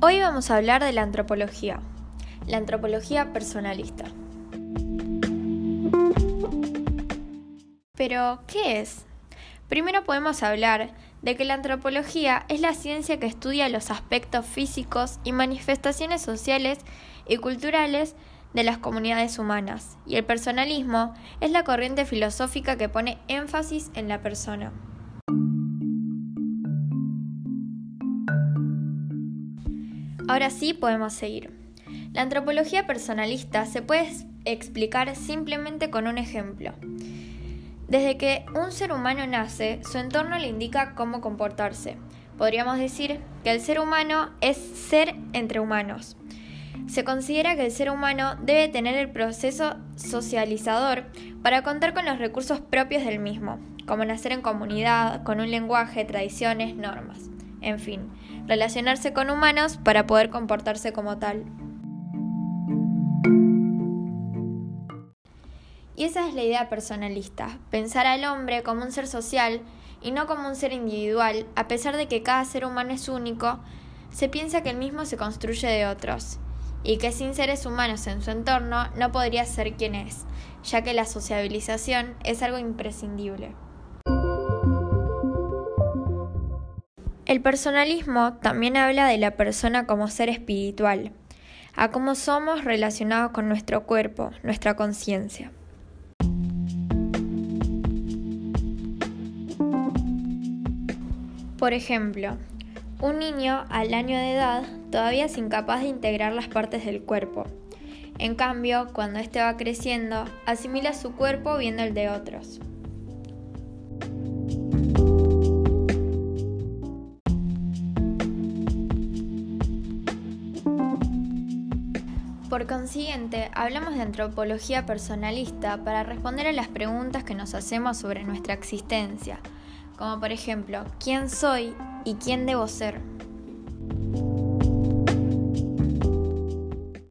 Hoy vamos a hablar de la antropología, la antropología personalista. Pero, ¿qué es? Primero podemos hablar de que la antropología es la ciencia que estudia los aspectos físicos y manifestaciones sociales y culturales de las comunidades humanas, y el personalismo es la corriente filosófica que pone énfasis en la persona. Ahora sí podemos seguir. La antropología personalista se puede explicar simplemente con un ejemplo. Desde que un ser humano nace, su entorno le indica cómo comportarse. Podríamos decir que el ser humano es ser entre humanos. Se considera que el ser humano debe tener el proceso socializador para contar con los recursos propios del mismo, como nacer en comunidad, con un lenguaje, tradiciones, normas. En fin, relacionarse con humanos para poder comportarse como tal. Y esa es la idea personalista, pensar al hombre como un ser social y no como un ser individual, a pesar de que cada ser humano es único, se piensa que el mismo se construye de otros, y que sin seres humanos en su entorno no podría ser quien es, ya que la sociabilización es algo imprescindible. El personalismo también habla de la persona como ser espiritual, a cómo somos relacionados con nuestro cuerpo, nuestra conciencia. Por ejemplo, un niño al año de edad todavía es incapaz de integrar las partes del cuerpo. En cambio, cuando éste va creciendo, asimila su cuerpo viendo el de otros. Por consiguiente, hablamos de antropología personalista para responder a las preguntas que nos hacemos sobre nuestra existencia, como por ejemplo, ¿quién soy y quién debo ser?